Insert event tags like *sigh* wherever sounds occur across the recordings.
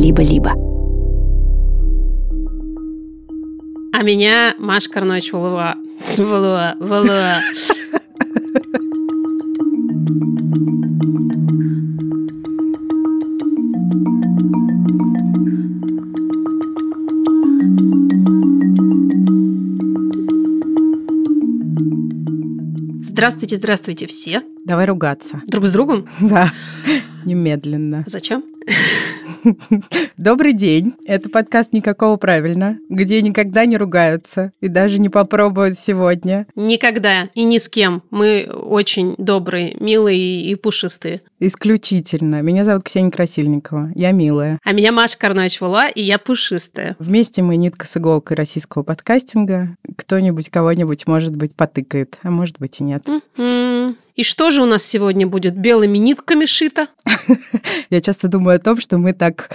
либо-либо. А меня Маша Карнович Валуа. Валуа, Валуа. Здравствуйте, здравствуйте все. Давай ругаться. Друг с другом? Да, немедленно. Зачем? *laughs* Добрый день. Это подкаст «Никакого правильно», где никогда не ругаются и даже не попробуют сегодня. Никогда и ни с кем. Мы очень добрые, милые и пушистые. Исключительно. Меня зовут Ксения Красильникова. Я милая. А меня Маша Карнович Вула, и я пушистая. Вместе мы нитка с иголкой российского подкастинга. Кто-нибудь кого-нибудь, может быть, потыкает, а может быть и нет. И что же у нас сегодня будет? Белыми нитками шито? *laughs* Я часто думаю о том, что мы так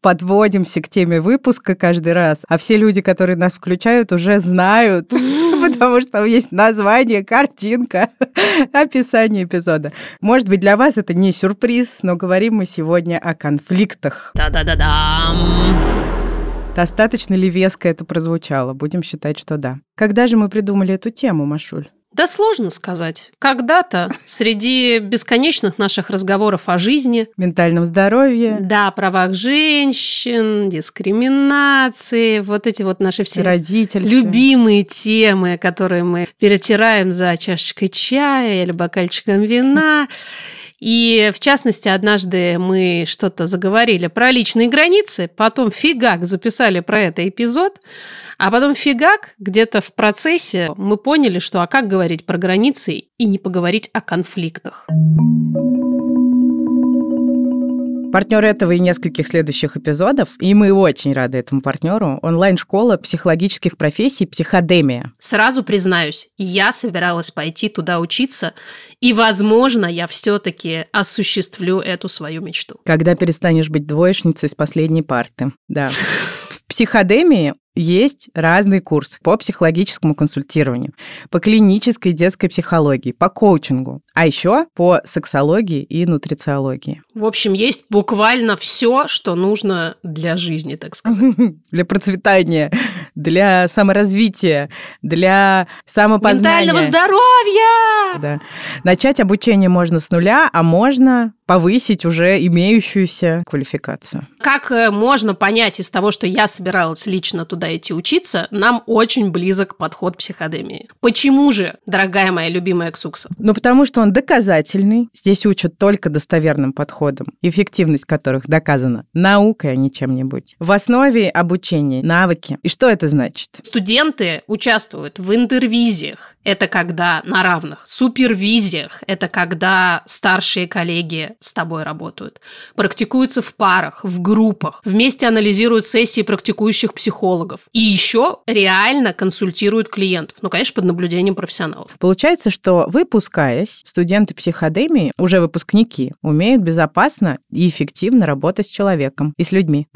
подводимся к теме выпуска каждый раз, а все люди, которые нас включают, уже знают, *laughs* потому что есть название, картинка, *laughs* описание эпизода. Может быть, для вас это не сюрприз, но говорим мы сегодня о конфликтах. Да-да-да-да. Достаточно ли веско это прозвучало? Будем считать, что да. Когда же мы придумали эту тему, Машуль? Да сложно сказать. Когда-то *laughs* среди бесконечных наших разговоров о жизни, ментальном здоровье, да, правах женщин, дискриминации, вот эти вот наши все любимые темы, которые мы перетираем за чашечкой чая или бокальчиком вина. *laughs* И, в частности, однажды мы что-то заговорили про личные границы, потом фигак записали про это эпизод, а потом фигак, где-то в процессе мы поняли, что а как говорить про границы и не поговорить о конфликтах. Партнер этого и нескольких следующих эпизодов, и мы очень рады этому партнеру, онлайн-школа психологических профессий «Психодемия». Сразу признаюсь, я собиралась пойти туда учиться, и, возможно, я все-таки осуществлю эту свою мечту. Когда перестанешь быть двоечницей с последней парты, да. *laughs* В психодемии есть разные курсы по психологическому консультированию, по клинической детской психологии, по коучингу, а еще по сексологии и нутрициологии. В общем, есть буквально все, что нужно для жизни, так сказать. *laughs* Для процветания, для саморазвития, для самопознания. Ментального здоровья! Да. Начать обучение можно с нуля, а можно повысить уже имеющуюся квалификацию. Как э, можно понять из того, что я собиралась лично туда идти учиться, нам очень близок подход психодемии. Почему же, дорогая моя любимая Ксукса? Ну, потому что он доказательный. Здесь учат только достоверным подходом, эффективность которых доказана наукой, а не чем-нибудь. В основе обучения навыки. И что это значит? Студенты участвуют в интервизиях. Это когда на равных. Супервизиях. Это когда старшие коллеги с тобой работают. Практикуются в парах, в группах. Вместе анализируют сессии практикующих психологов. И еще реально консультируют клиентов. Ну, конечно, под наблюдением профессионалов. Получается, что выпускаясь, студенты психодемии, уже выпускники, умеют безопасно и эффективно работать с человеком и с людьми.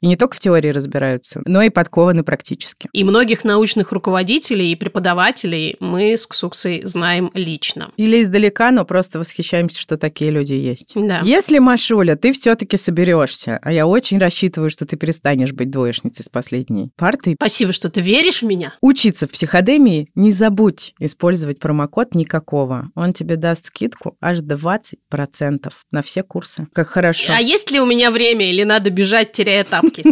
И не только в теории разбираются, но и подкованы практически. И многих научных руководителей и преподавателей мы с Ксуксой знаем лично. Или издалека, но просто восхищаемся, что такие люди есть. Да. Если, Машуля, ты все-таки соберешься, а я очень рассчитываю, что ты перестанешь быть двоечницей с последней партой. Спасибо, что ты веришь в меня. Учиться в психодемии, не забудь использовать промокод никакого. Он тебе даст скидку аж 20% на все курсы. Как хорошо. А есть ли у меня время или надо бежать, теряя тапки?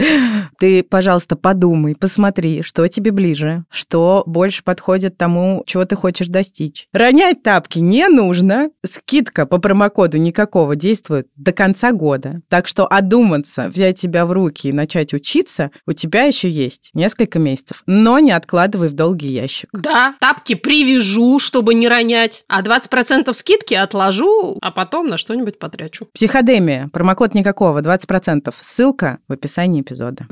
*laughs* Ты, пожалуйста, подумай, посмотри, что тебе ближе, что больше подходит тому, чего ты хочешь достичь. Ронять тапки не нужно. Скидка по промокоду никакого действует до конца года. Так что одуматься, взять себя в руки и начать учиться, у тебя еще есть несколько месяцев. Но не откладывай в долгий ящик. Да, тапки привяжу, чтобы не ронять, а 20% скидки отложу, а потом на что-нибудь потрачу. Психодемия. Промокод никакого, 20%. Ссылка в описании эпизода.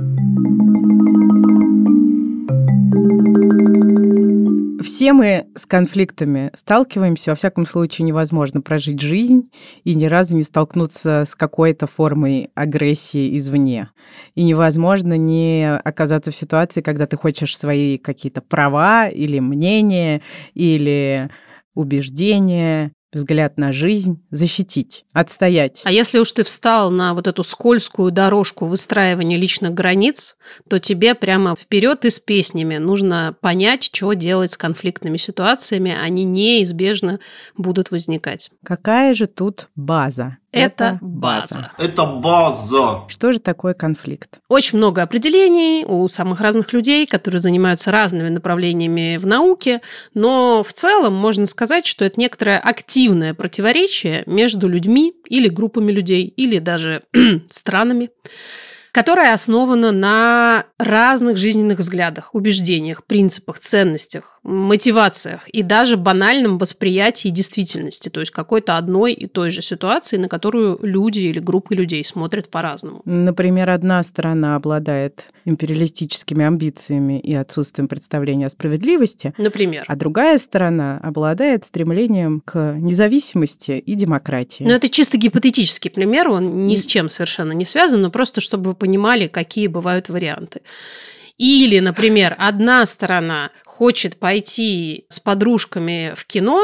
Все мы с конфликтами сталкиваемся. Во всяком случае, невозможно прожить жизнь и ни разу не столкнуться с какой-то формой агрессии извне. И невозможно не оказаться в ситуации, когда ты хочешь свои какие-то права или мнения, или убеждения взгляд на жизнь защитить, отстоять. А если уж ты встал на вот эту скользкую дорожку выстраивания личных границ, то тебе прямо вперед и с песнями нужно понять, что делать с конфликтными ситуациями. Они неизбежно будут возникать. Какая же тут база? Это база. Это база. Что же такое конфликт? Очень много определений у самых разных людей, которые занимаются разными направлениями в науке, но в целом можно сказать, что это некоторое активное противоречие между людьми или группами людей, или даже *clears throat* странами которая основана на разных жизненных взглядах, убеждениях, принципах, ценностях, мотивациях и даже банальном восприятии действительности, то есть какой-то одной и той же ситуации, на которую люди или группы людей смотрят по-разному. Например, одна сторона обладает империалистическими амбициями и отсутствием представления о справедливости. Например. А другая сторона обладает стремлением к независимости и демократии. Но это чисто гипотетический пример, он ни с чем совершенно не связан, но просто чтобы вы понимали, какие бывают варианты. Или, например, одна сторона хочет пойти с подружками в кино,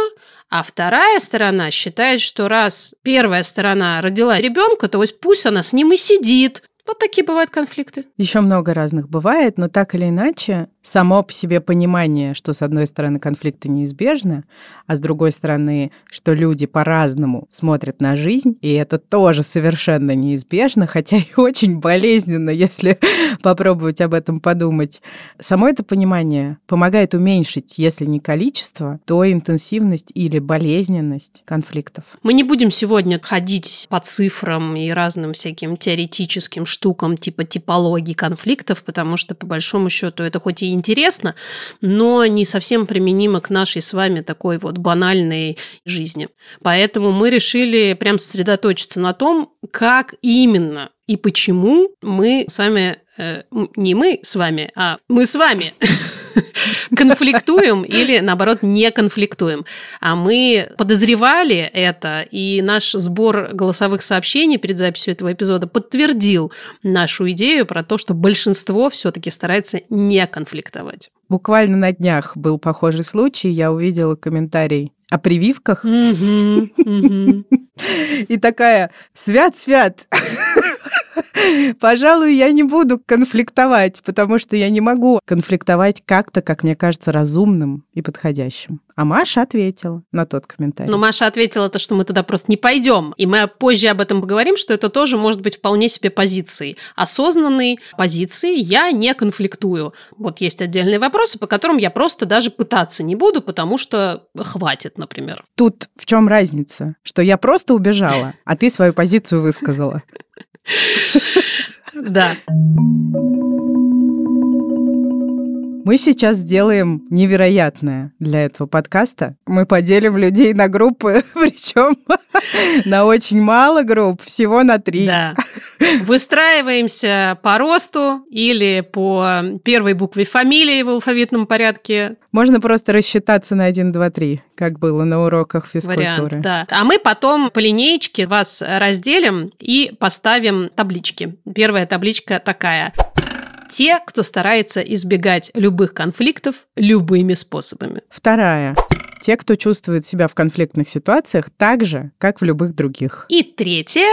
а вторая сторона считает, что раз первая сторона родила ребенка, то пусть она с ним и сидит. Вот такие бывают конфликты. Еще много разных бывает, но так или иначе само по себе понимание, что с одной стороны конфликты неизбежны, а с другой стороны, что люди по-разному смотрят на жизнь, и это тоже совершенно неизбежно, хотя и очень болезненно, *laughs* если попробовать об этом подумать. Само это понимание помогает уменьшить, если не количество, то интенсивность или болезненность конфликтов. Мы не будем сегодня ходить по цифрам и разным всяким теоретическим штукам типа типологии конфликтов, потому что по большому счету это хоть и интересно, но не совсем применимо к нашей с вами такой вот банальной жизни. Поэтому мы решили прям сосредоточиться на том, как именно и почему мы с вами, э, не мы с вами, а мы с вами *laughs* конфликтуем или, наоборот, не конфликтуем. А мы подозревали это, и наш сбор голосовых сообщений перед записью этого эпизода подтвердил нашу идею про то, что большинство все-таки старается не конфликтовать. Буквально на днях был похожий случай. Я увидела комментарий о прививках. И такая, свят-свят, *laughs* Пожалуй, я не буду конфликтовать, потому что я не могу конфликтовать как-то, как мне кажется, разумным и подходящим. А Маша ответила на тот комментарий. Но Маша ответила то, что мы туда просто не пойдем. И мы позже об этом поговорим, что это тоже может быть вполне себе позицией. Осознанной позиции я не конфликтую. Вот есть отдельные вопросы, по которым я просто даже пытаться не буду, потому что хватит, например. Тут в чем разница? Что я просто убежала, а ты свою позицию высказала. *laughs* Да. Мы сейчас сделаем невероятное для этого подкаста. Мы поделим людей на группы, *laughs* причем на очень мало групп, всего на три. Да. Выстраиваемся по росту или по первой букве фамилии в алфавитном порядке. Можно просто рассчитаться на 1, 2, 3, как было на уроках физкультуры. Вариант, да. А мы потом по линеечке вас разделим и поставим таблички. Первая табличка такая те, кто старается избегать любых конфликтов любыми способами. Вторая. Те, кто чувствует себя в конфликтных ситуациях так же, как в любых других. И третье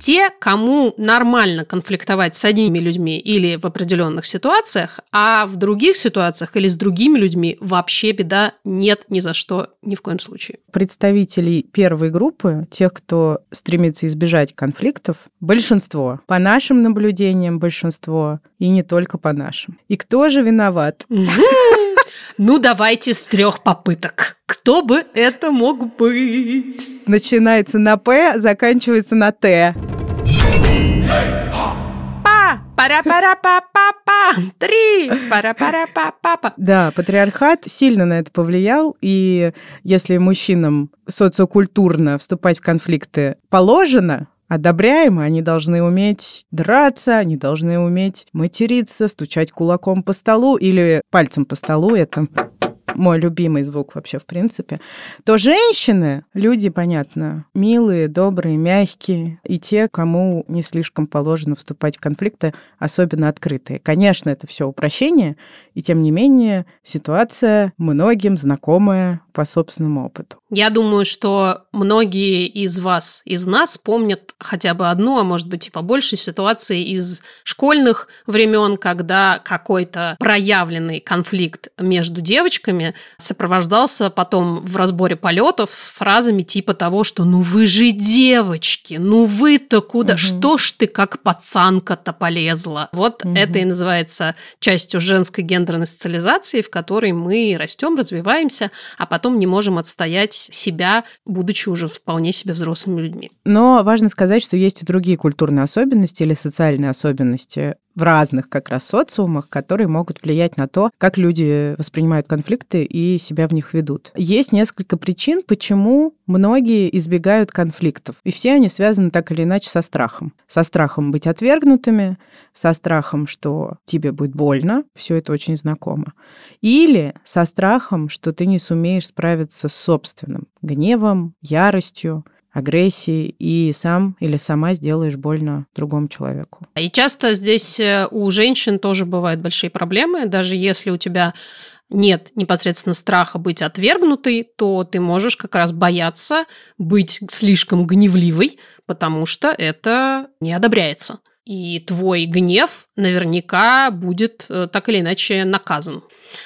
те, кому нормально конфликтовать с одними людьми или в определенных ситуациях, а в других ситуациях или с другими людьми вообще беда нет ни за что, ни в коем случае. Представителей первой группы, тех, кто стремится избежать конфликтов, большинство. По нашим наблюдениям большинство, и не только по нашим. И кто же виноват? *laughs* Ну, давайте с трех попыток. Кто бы это мог быть? Начинается на П, заканчивается на Т. Па, пара пара па па па три, пара пара па па па. Да, патриархат сильно на это повлиял, и если мужчинам социокультурно вступать в конфликты положено, одобряемо, они должны уметь драться, они должны уметь материться, стучать кулаком по столу или пальцем по столу. Это мой любимый звук вообще в принципе, то женщины, люди, понятно, милые, добрые, мягкие, и те, кому не слишком положено вступать в конфликты, особенно открытые. Конечно, это все упрощение, и тем не менее ситуация многим знакомая по собственному опыту. Я думаю, что многие из вас, из нас помнят хотя бы одну, а может быть и побольше ситуации из школьных времен, когда какой-то проявленный конфликт между девочками сопровождался потом в разборе полетов фразами типа того, что «ну вы же девочки, ну вы-то куда, угу. что ж ты как пацанка-то полезла?» Вот угу. это и называется частью женской гендерной социализации, в которой мы растем, развиваемся, а потом не можем отстоять себя, будучи уже вполне себе взрослыми людьми. Но важно сказать, что есть и другие культурные особенности или социальные особенности в разных как раз социумах, которые могут влиять на то, как люди воспринимают конфликты и себя в них ведут. Есть несколько причин, почему многие избегают конфликтов. И все они связаны так или иначе со страхом. Со страхом быть отвергнутыми, со страхом, что тебе будет больно, все это очень знакомо. Или со страхом, что ты не сумеешь справиться с собственным гневом, яростью, агрессии и сам или сама сделаешь больно другому человеку. И часто здесь э, у женщин тоже бывают большие проблемы, даже если у тебя нет непосредственно страха быть отвергнутой, то ты можешь как раз бояться быть слишком гневливой, потому что это не одобряется. И твой гнев наверняка будет э, так или иначе наказан.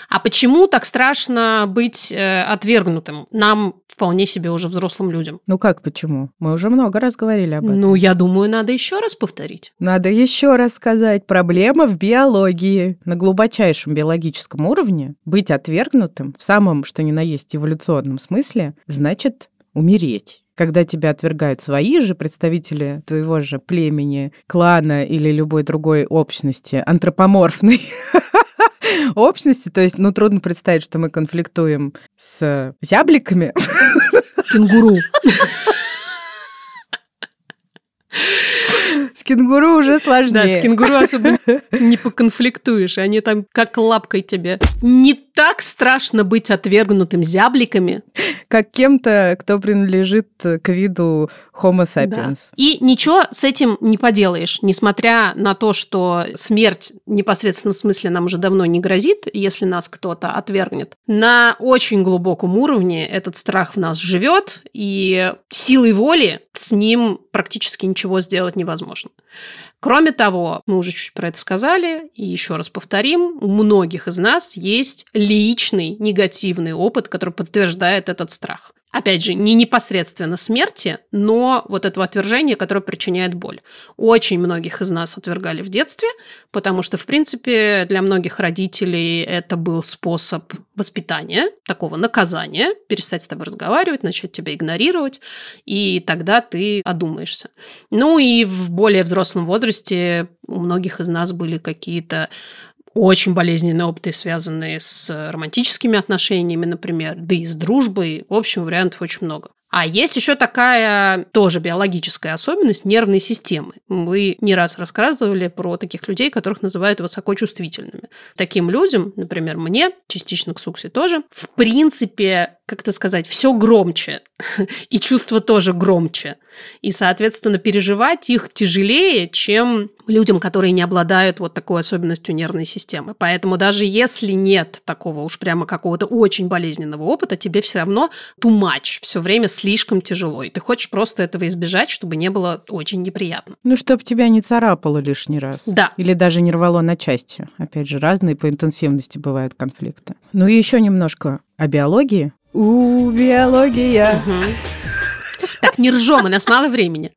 А почему так страшно быть э, отвергнутым нам вполне себе уже взрослым людям? Ну как почему? Мы уже много раз говорили об этом. Ну, я думаю, надо еще раз повторить. Надо еще раз сказать. Проблема в биологии. На глубочайшем биологическом уровне быть отвергнутым в самом, что ни на есть, эволюционном смысле, значит умереть когда тебя отвергают свои же представители твоего же племени, клана или любой другой общности, антропоморфной, *laughs* общности. То есть, ну, трудно представить, что мы конфликтуем с зябликами. *laughs* Кенгуру. С кенгуру уже сложнее. Да, с кенгуру особо не поконфликтуешь. Они там как лапкой тебе. Не так страшно быть отвергнутым зябликами. Как кем-то, кто принадлежит к виду Homo sapiens. Да. И ничего с этим не поделаешь, несмотря на то, что смерть в непосредственном смысле нам уже давно не грозит, если нас кто-то отвергнет. На очень глубоком уровне этот страх в нас живет, и силой воли с ним практически ничего сделать невозможно. Кроме того, мы уже чуть про это сказали, и еще раз повторим, у многих из нас есть личный негативный опыт, который подтверждает этот страх опять же, не непосредственно смерти, но вот этого отвержения, которое причиняет боль. Очень многих из нас отвергали в детстве, потому что, в принципе, для многих родителей это был способ воспитания, такого наказания, перестать с тобой разговаривать, начать тебя игнорировать, и тогда ты одумаешься. Ну и в более взрослом возрасте у многих из нас были какие-то очень болезненные опыты, связанные с романтическими отношениями, например, да и с дружбой. В общем, вариантов очень много. А есть еще такая тоже биологическая особенность нервной системы. Вы не раз рассказывали про таких людей, которых называют высокочувствительными. Таким людям, например, мне, частично к Суксе тоже, в принципе, как это сказать, все громче. *laughs* И чувства тоже громче. И, соответственно, переживать их тяжелее, чем людям, которые не обладают вот такой особенностью нервной системы. Поэтому даже если нет такого уж прямо какого-то очень болезненного опыта, тебе все равно much, все время слишком тяжело. И ты хочешь просто этого избежать, чтобы не было очень неприятно. Ну, чтобы тебя не царапало лишний раз. Да. Или даже не рвало на части. Опять же, разные по интенсивности бывают конфликты. Ну и еще немножко о биологии. У биология. Так, не ржем, у нас мало времени.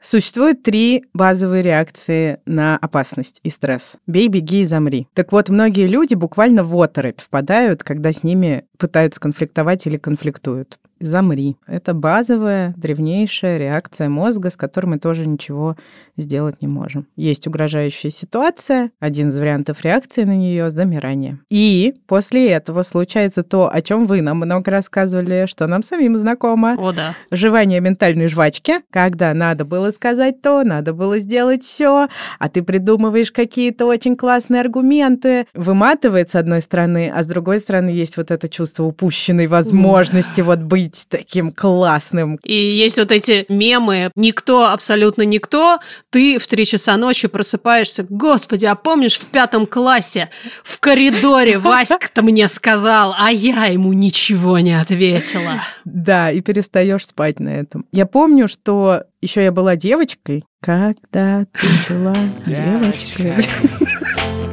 Существует три базовые реакции на опасность и стресс. Бей, беги и замри. Так вот, многие люди буквально в оторопь впадают, когда с ними пытаются конфликтовать или конфликтуют. Замри. Это базовая, древнейшая реакция мозга, с которой мы тоже ничего сделать не можем. Есть угрожающая ситуация, один из вариантов реакции на нее — замирание. И после этого случается то, о чем вы нам много рассказывали, что нам самим знакомо. О, да. Жевание ментальной жвачки, когда надо было сказать то, надо было сделать все, а ты придумываешь какие-то очень классные аргументы. Выматывает с одной стороны, а с другой стороны есть вот это чувство упущенной возможности вот быть таким классным. И есть вот эти мемы «Никто, абсолютно никто», ты в три часа ночи просыпаешься, господи, а помнишь в пятом классе в коридоре Васька-то *laughs* мне сказал, а я ему ничего не ответила. Да, и перестаешь спать на этом. Я помню, что еще я была девочкой, когда ты была девочкой.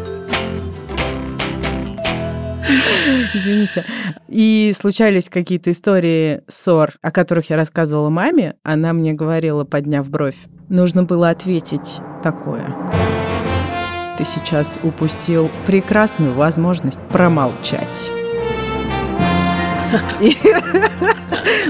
*laughs* *laughs* Извините. И случались какие-то истории ссор, о которых я рассказывала маме. Она мне говорила, подняв бровь, нужно было ответить такое. Ты сейчас упустил прекрасную возможность промолчать. *laughs*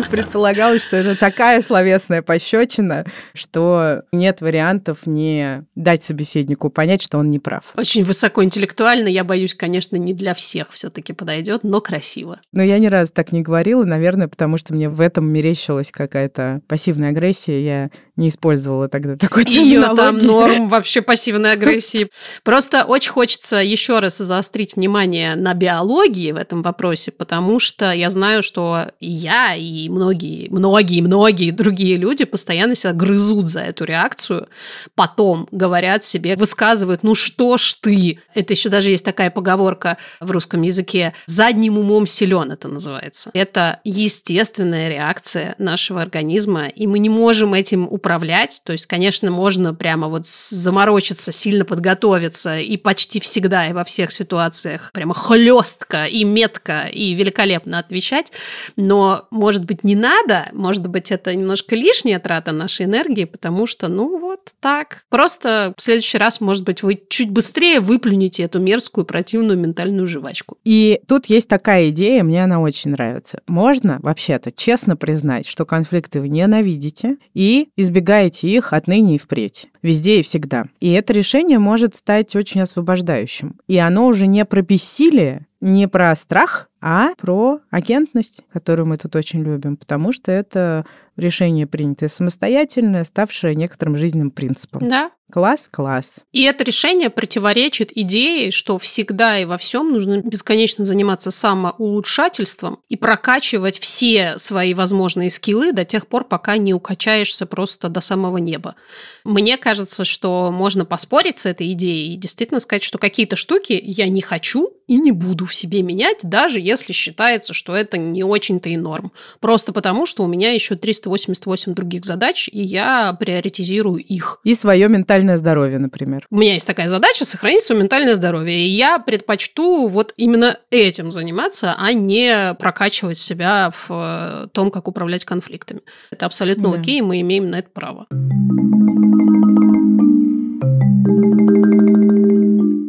*laughs* Предполагалось, что это такая словесная пощечина, что нет вариантов не дать собеседнику понять, что он не прав. Очень высокоинтеллектуально, я боюсь, конечно, не для всех все-таки подойдет, но красиво. Но я ни разу так не говорила, наверное, потому что мне в этом мерещилась какая-то пассивная агрессия. Я не использовала тогда такой терминологии. Ее там норм *laughs* вообще пассивной агрессии. Просто очень хочется еще раз заострить внимание на биологии в этом вопросе, потому что я знаю, что и я, и многие, многие, многие другие люди постоянно себя грызут за эту реакцию, потом говорят себе, высказывают, ну что ж ты? Это еще даже есть такая поговорка в русском языке, задним умом силен это называется. Это естественная реакция нашего организма, и мы не можем этим управлять. То есть, конечно, можно прямо вот заморочиться, сильно подготовиться, и почти всегда и во всех ситуациях прямо хлестко и метко и великолепно отвечать, но, может быть, не надо, может быть, это немножко лишняя трата нашей энергии, потому что, ну, вот так. Просто в следующий раз, может быть, вы чуть быстрее выплюнете эту мерзкую, противную ментальную жвачку. И тут есть такая идея, мне она очень нравится. Можно, вообще-то, честно признать, что конфликты вы ненавидите и избегаете их отныне и впредь. Везде и всегда. И это решение может стать очень освобождающим. И оно уже не про бессилие, не про страх, а про агентность, которую мы тут очень любим, потому что это решение принятое самостоятельно, ставшее некоторым жизненным принципом. Да. Класс, класс. И это решение противоречит идее, что всегда и во всем нужно бесконечно заниматься самоулучшательством и прокачивать все свои возможные скиллы до тех пор, пока не укачаешься просто до самого неба. Мне кажется, что можно поспорить с этой идеей и действительно сказать, что какие-то штуки я не хочу и не буду в себе менять, даже если считается, что это не очень-то и норм. Просто потому, что у меня еще 388 других задач, и я приоритизирую их. И свое ментальное здоровье, например. У меня есть такая задача сохранить свое ментальное здоровье, и я предпочту вот именно этим заниматься, а не прокачивать себя в э, том, как управлять конфликтами. Это абсолютно да. окей, мы имеем на это право.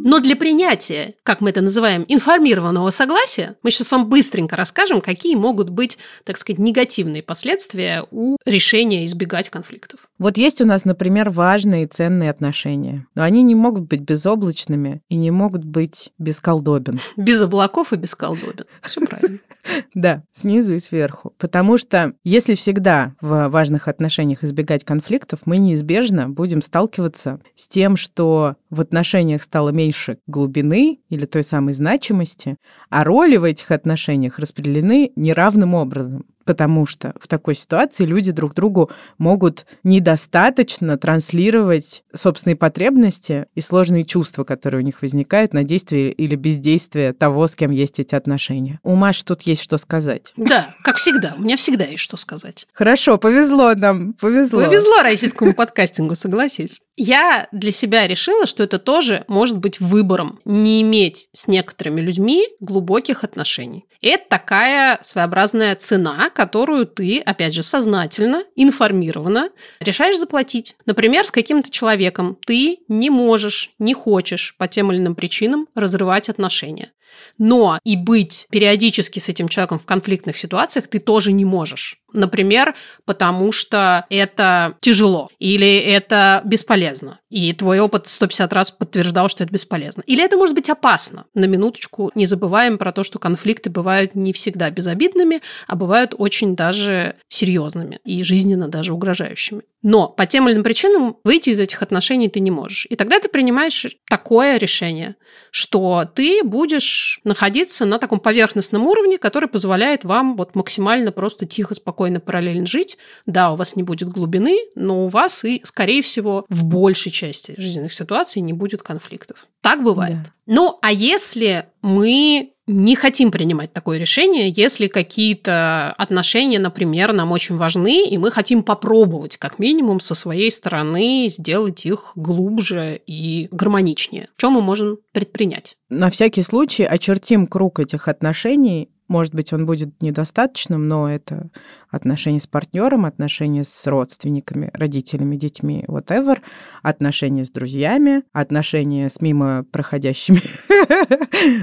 Но для принятия, как мы это называем, информированного согласия, мы сейчас вам быстренько расскажем, какие могут быть, так сказать, негативные последствия у решения избегать конфликтов. Вот есть у нас, например, важные и ценные отношения. Но они не могут быть безоблачными и не могут быть без колдобин. Без облаков и без колдобин. Все правильно. *laughs* Да, снизу и сверху. Потому что если всегда в важных отношениях избегать конфликтов, мы неизбежно будем сталкиваться с тем, что в отношениях стало меньше глубины или той самой значимости, а роли в этих отношениях распределены неравным образом потому что в такой ситуации люди друг другу могут недостаточно транслировать собственные потребности и сложные чувства, которые у них возникают на действие или бездействие того, с кем есть эти отношения. У Маши тут есть что сказать. Да, как всегда. У меня всегда есть что сказать. Хорошо, повезло нам, повезло. Повезло российскому подкастингу, согласись. Я для себя решила, что это тоже может быть выбором не иметь с некоторыми людьми глубоких отношений. Это такая своеобразная цена, которую ты, опять же, сознательно, информированно решаешь заплатить. Например, с каким-то человеком ты не можешь, не хочешь по тем или иным причинам разрывать отношения. Но и быть периодически с этим человеком в конфликтных ситуациях ты тоже не можешь. Например, потому что это тяжело или это бесполезно. И твой опыт 150 раз подтверждал, что это бесполезно. Или это может быть опасно. На минуточку не забываем про то, что конфликты бывают не всегда безобидными, а бывают очень даже серьезными и жизненно даже угрожающими. Но по тем или иным причинам выйти из этих отношений ты не можешь. И тогда ты принимаешь такое решение, что ты будешь находиться на таком поверхностном уровне, который позволяет вам вот максимально просто тихо, спокойно параллельно жить. Да, у вас не будет глубины, но у вас и, скорее всего, в большей части жизненных ситуаций не будет конфликтов. Так бывает. Да. Ну, а если мы не хотим принимать такое решение, если какие-то отношения, например, нам очень важны, и мы хотим попробовать, как минимум, со своей стороны сделать их глубже и гармоничнее. Что мы можем предпринять? На всякий случай очертим круг этих отношений может быть, он будет недостаточным, но это отношения с партнером, отношения с родственниками, родителями, детьми, whatever, отношения с друзьями, отношения с мимо проходящими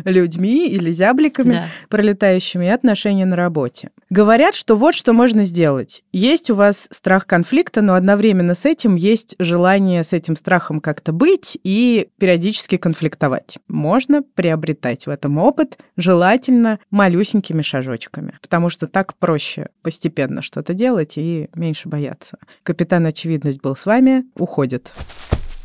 *laughs* людьми или зябликами да. пролетающими, и отношения на работе. Говорят, что вот что можно сделать. Есть у вас страх конфликта, но одновременно с этим есть желание с этим страхом как-то быть и периодически конфликтовать. Можно приобретать в этом опыт, желательно малюсенькими шажочками, потому что так проще постепенно постепенно что-то делать и меньше бояться. Капитан Очевидность был с вами, уходит.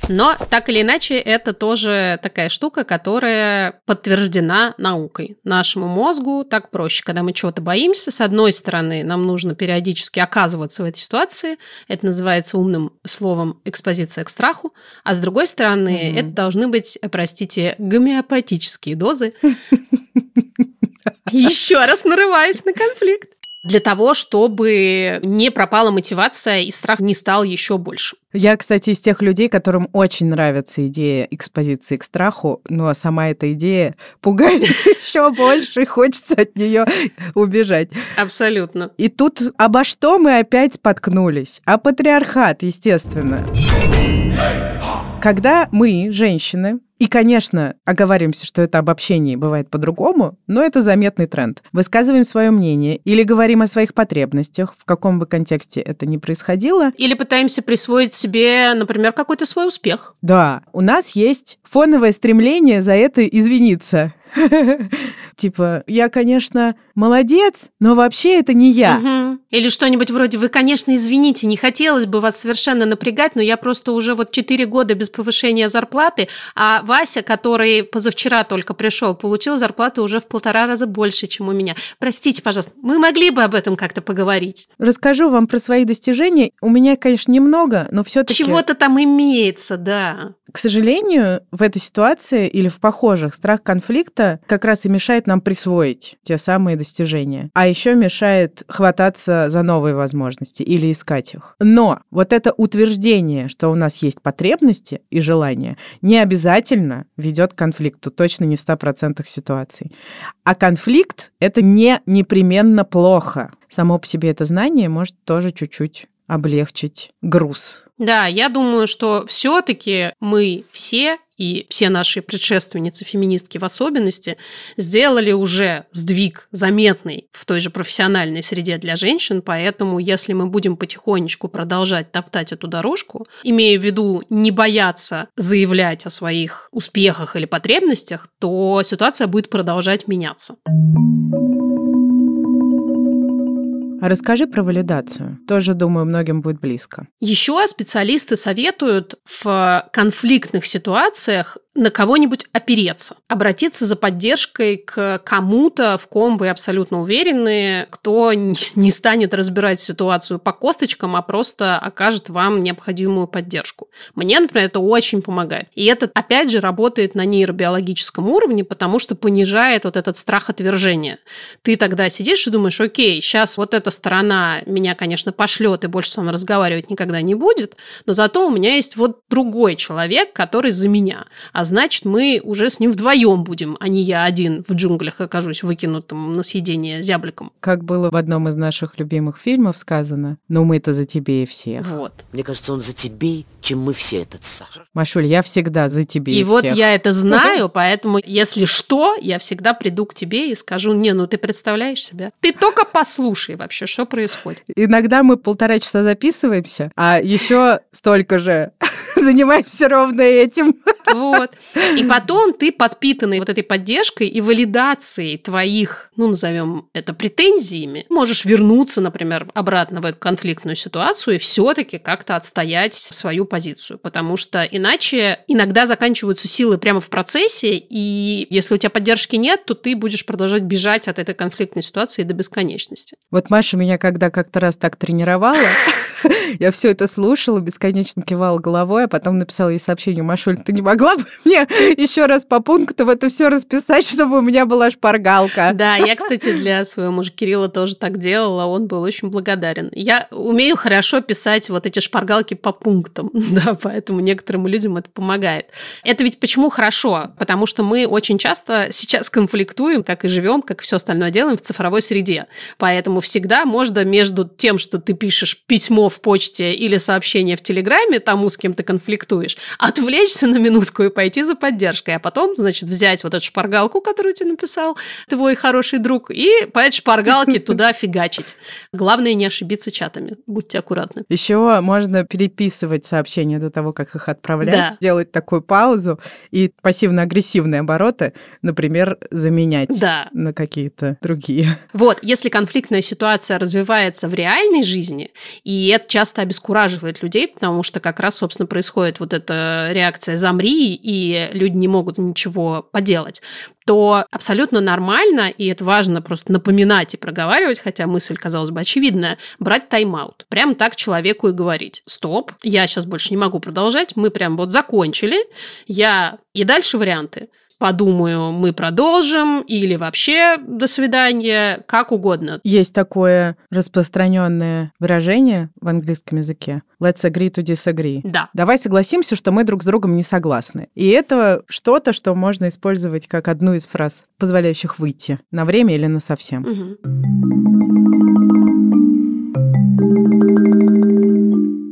Но так или иначе, это тоже такая штука, которая подтверждена наукой. Нашему мозгу так проще. Когда мы чего-то боимся, с одной стороны, нам нужно периодически оказываться в этой ситуации. Это называется умным словом экспозиция к страху. А с другой стороны, mm-hmm. это должны быть, простите, гомеопатические дозы. *laughs* Еще раз нарываюсь на конфликт для того, чтобы не пропала мотивация и страх не стал еще больше. Я, кстати, из тех людей, которым очень нравится идея экспозиции к страху, но сама эта идея пугает *laughs* еще больше, и хочется от нее убежать. Абсолютно. И тут обо что мы опять споткнулись? А патриархат, естественно. Когда мы, женщины, и, конечно, оговариваемся, что это обобщение бывает по-другому, но это заметный тренд. Высказываем свое мнение или говорим о своих потребностях, в каком бы контексте это ни происходило. Или пытаемся присвоить себе, например, какой-то свой успех. Да, у нас есть фоновое стремление за это извиниться. *laughs* Типа, я, конечно, молодец, но вообще это не я. Или что-нибудь вроде, вы, конечно, извините, не хотелось бы вас совершенно напрягать, но я просто уже вот 4 года без повышения зарплаты, а Вася, который позавчера только пришел, получил зарплату уже в полтора раза больше, чем у меня. Простите, пожалуйста, мы могли бы об этом как-то поговорить. Расскажу вам про свои достижения. У меня, конечно, немного, но все-таки... Чего-то там имеется, да. К сожалению, в этой ситуации или в похожих страх конфликта как раз и мешает нам присвоить те самые достижения. А еще мешает хвататься за новые возможности или искать их. Но вот это утверждение, что у нас есть потребности и желания, не обязательно ведет к конфликту, точно не в 100% ситуаций. А конфликт — это не непременно плохо. Само по себе это знание может тоже чуть-чуть облегчить груз. Да, я думаю, что все-таки мы все и все наши предшественницы, феминистки в особенности, сделали уже сдвиг заметный в той же профессиональной среде для женщин, поэтому если мы будем потихонечку продолжать топтать эту дорожку, имея в виду не бояться заявлять о своих успехах или потребностях, то ситуация будет продолжать меняться. А расскажи про валидацию. Тоже, думаю, многим будет близко. Еще специалисты советуют в конфликтных ситуациях на кого-нибудь опереться, обратиться за поддержкой к кому-то, в ком вы абсолютно уверены, кто *laughs* не станет разбирать ситуацию по косточкам, а просто окажет вам необходимую поддержку. Мне, например, это очень помогает. И это, опять же, работает на нейробиологическом уровне, потому что понижает вот этот страх отвержения. Ты тогда сидишь и думаешь, окей, сейчас вот эта сторона меня, конечно, пошлет и больше со мной разговаривать никогда не будет, но зато у меня есть вот другой человек, который за меня. А значит, мы уже с ним вдвоем будем, а не я один в джунглях окажусь выкинутым на съедение зябликом. Как было в одном из наших любимых фильмов сказано, ну мы-то за тебе и всех. Вот. Мне кажется, он за тебе, чем мы все этот Саша. Машуль, я всегда за тебе и, и вот всех. я это знаю, *laughs* поэтому, если что, я всегда приду к тебе и скажу, не, ну ты представляешь себя? Ты только послушай вообще, что происходит. Иногда мы полтора часа записываемся, а еще столько же *laughs* занимаемся ровно этим. *laughs* Вот. И потом ты подпитанный вот этой поддержкой и валидацией твоих, ну, назовем это претензиями, можешь вернуться, например, обратно в эту конфликтную ситуацию и все-таки как-то отстоять свою позицию. Потому что иначе иногда заканчиваются силы прямо в процессе, и если у тебя поддержки нет, то ты будешь продолжать бежать от этой конфликтной ситуации до бесконечности. Вот Маша меня когда как-то раз так тренировала, *laughs* я все это слушала, бесконечно кивала головой, а потом написала ей сообщение, Машуль, ты не могла бы *laughs* мне еще раз по пунктам это все расписать, чтобы у меня была шпаргалка? Да, я, кстати, для своего мужа Кирилла тоже так делала, он был очень благодарен. Я умею хорошо писать вот эти шпаргалки по пунктам, *laughs* да, поэтому некоторым людям это помогает. Это ведь почему хорошо? Потому что мы очень часто сейчас конфликтуем, как и живем, как все остальное делаем в цифровой среде. Поэтому всегда можно между тем, что ты пишешь письмо в почте или сообщение в Телеграме тому, с кем ты конфликтуешь, отвлечься на минутку и пойти за поддержкой, а потом, значит, взять вот эту шпаргалку, которую тебе написал твой хороший друг, и по этой шпаргалке *laughs* туда фигачить. Главное не ошибиться чатами. Будьте аккуратны. Еще можно переписывать сообщения до того, как их отправлять, да. сделать такую паузу и пассивно-агрессивные обороты, например, заменять да. на какие-то другие. Вот, если конфликтная ситуация развивается в реальной жизни, и это часто обескураживает людей, потому что как раз, собственно, происходит вот эта реакция «замри», и люди не могут ничего поделать, то абсолютно нормально, и это важно просто напоминать и проговаривать, хотя мысль, казалось бы, очевидная, брать тайм-аут. Прям так человеку и говорить. Стоп, я сейчас больше не могу продолжать, мы прям вот закончили, я... И дальше варианты подумаю, мы продолжим, или вообще до свидания, как угодно. Есть такое распространенное выражение в английском языке. Let's agree to disagree. Да. Давай согласимся, что мы друг с другом не согласны. И это что-то, что можно использовать как одну из фраз, позволяющих выйти на время или на совсем. Угу.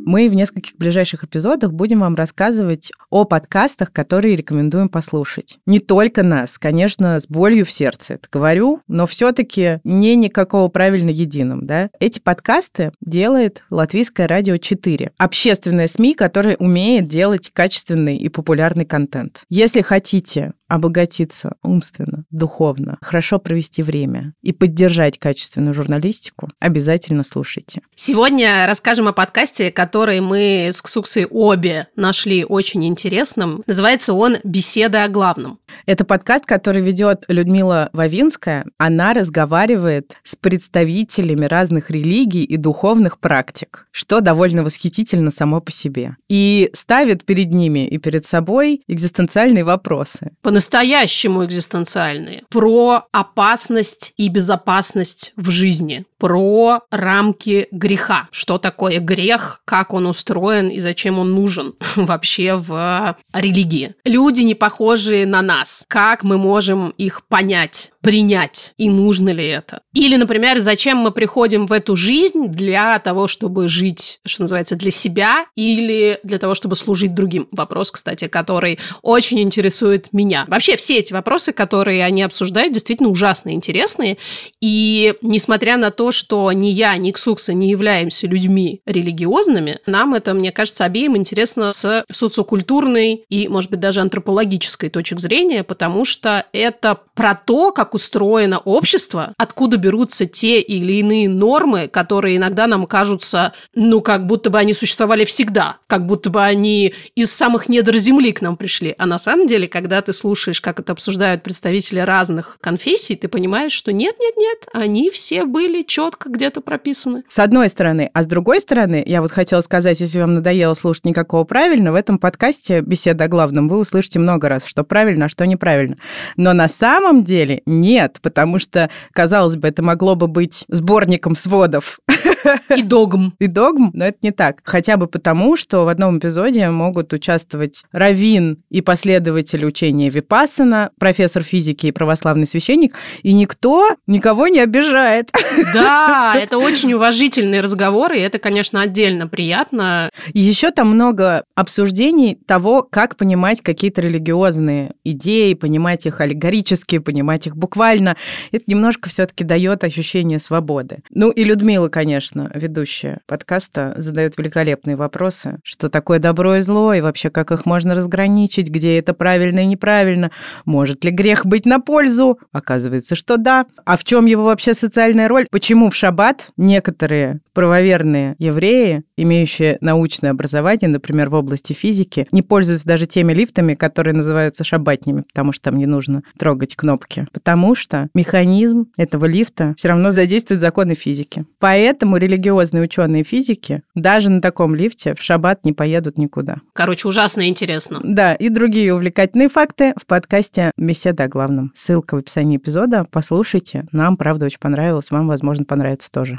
Мы в нескольких ближайших эпизодах будем вам рассказывать о подкастах, которые рекомендуем послушать. Не только нас, конечно, с болью в сердце это говорю, но все-таки не никакого правильно единым. Да? Эти подкасты делает Латвийское радио 4, общественная СМИ, которая умеет делать качественный и популярный контент. Если хотите обогатиться умственно, духовно, хорошо провести время и поддержать качественную журналистику, обязательно слушайте. Сегодня расскажем о подкасте, который мы с Ксуксой обе нашли очень интересным. Называется он «Беседа о главном». Это подкаст, который ведет Людмила Вавинская. Она разговаривает с представителями разных религий и духовных практик, что довольно восхитительно само по себе. И ставит перед ними и перед собой экзистенциальные вопросы. По-настоящему экзистенциальные. Про опасность и безопасность в жизни. Про рамки греха. Что такое грех, как он устроен и зачем он нужен *laughs* вообще в религии. Люди, не похожие на нас как мы можем их понять, принять, и нужно ли это. Или, например, зачем мы приходим в эту жизнь для того, чтобы жить, что называется, для себя, или для того, чтобы служить другим. Вопрос, кстати, который очень интересует меня. Вообще, все эти вопросы, которые они обсуждают, действительно ужасно интересные. И несмотря на то, что ни я, ни Ксукса не являемся людьми религиозными, нам это, мне кажется, обеим интересно с социокультурной и, может быть, даже антропологической точек зрения, потому что это про то, как устроено общество, откуда берутся те или иные нормы, которые иногда нам кажутся, ну, как будто бы они существовали всегда, как будто бы они из самых недр земли к нам пришли. А на самом деле, когда ты слушаешь, как это обсуждают представители разных конфессий, ты понимаешь, что нет-нет-нет, они все были четко где-то прописаны. С одной стороны. А с другой стороны, я вот хотела сказать, если вам надоело слушать никакого правильно, в этом подкасте «Беседа о главном» вы услышите много раз, что правильно, а что неправильно. Но на самом деле нет, потому что, казалось бы, это могло бы быть сборником сводов *laughs* И догм. *laughs* И догм, но это не так. Хотя бы потому, что в одном эпизоде могут участвовать раввин и последователь учения Випассана, профессор физики и православный священник, и никто никого не обижает. *laughs* Да, *laughs* это очень уважительный разговор, и это, конечно, отдельно приятно. Еще там много обсуждений того, как понимать какие-то религиозные идеи, понимать их аллегорически, понимать их буквально. Это немножко все-таки дает ощущение свободы. Ну и Людмила, конечно, ведущая подкаста, задает великолепные вопросы, что такое добро и зло, и вообще как их можно разграничить, где это правильно и неправильно, может ли грех быть на пользу? Оказывается, что да. А в чем его вообще социальная роль? Почему в шаббат некоторые правоверные евреи, имеющие научное образование, например, в области физики, не пользуются даже теми лифтами, которые называются шабатнями, потому что там не нужно трогать кнопки. Потому что механизм этого лифта все равно задействует законы физики. Поэтому религиозные ученые физики даже на таком лифте в шаббат не поедут никуда. Короче, ужасно интересно. Да, и другие увлекательные факты в подкасте «Беседа о главном». Ссылка в описании эпизода. Послушайте. Нам, правда, очень понравилось. Вам, возможно, понравится тоже.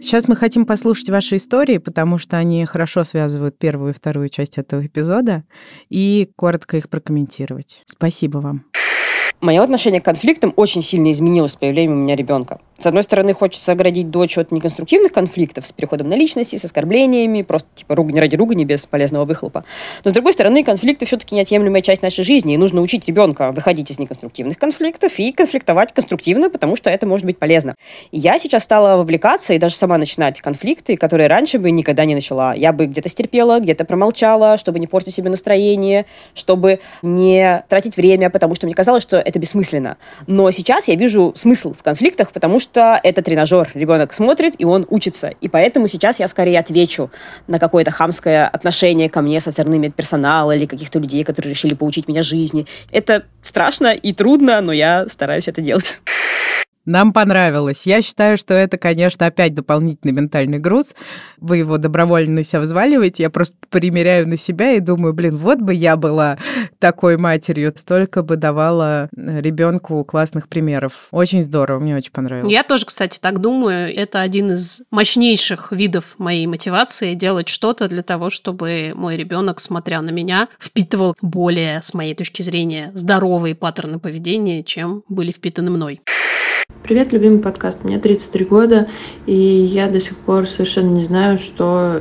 Сейчас мы хотим послушать ваши истории, потому что они хорошо связывают первую и вторую часть этого эпизода, и коротко их прокомментировать. Спасибо вам. Мое отношение к конфликтам очень сильно изменилось с появлением у меня ребенка. С одной стороны, хочется оградить дочь от неконструктивных конфликтов с переходом на личности, с оскорблениями, просто типа ругань ради ругани без полезного выхлопа. Но с другой стороны, конфликты все-таки неотъемлемая часть нашей жизни, и нужно учить ребенка выходить из неконструктивных конфликтов и конфликтовать конструктивно, потому что это может быть полезно. И я сейчас стала вовлекаться и даже сама начинать конфликты, которые раньше бы никогда не начала. Я бы где-то стерпела, где-то промолчала, чтобы не портить себе настроение, чтобы не тратить время, потому что мне казалось, что это бессмысленно. Но сейчас я вижу смысл в конфликтах, потому что это тренажер. Ребенок смотрит, и он учится. И поэтому сейчас я скорее отвечу на какое-то хамское отношение ко мне со стороны медперсонала или каких-то людей, которые решили поучить меня жизни. Это страшно и трудно, но я стараюсь это делать. Нам понравилось. Я считаю, что это, конечно, опять дополнительный ментальный груз. Вы его добровольно на себя взваливаете. Я просто примеряю на себя и думаю, блин, вот бы я была такой матерью, столько бы давала ребенку классных примеров. Очень здорово, мне очень понравилось. Я тоже, кстати, так думаю. Это один из мощнейших видов моей мотивации делать что-то для того, чтобы мой ребенок, смотря на меня, впитывал более, с моей точки зрения, здоровые паттерны поведения, чем были впитаны мной. Привет, любимый подкаст. Мне 33 года, и я до сих пор совершенно не знаю, что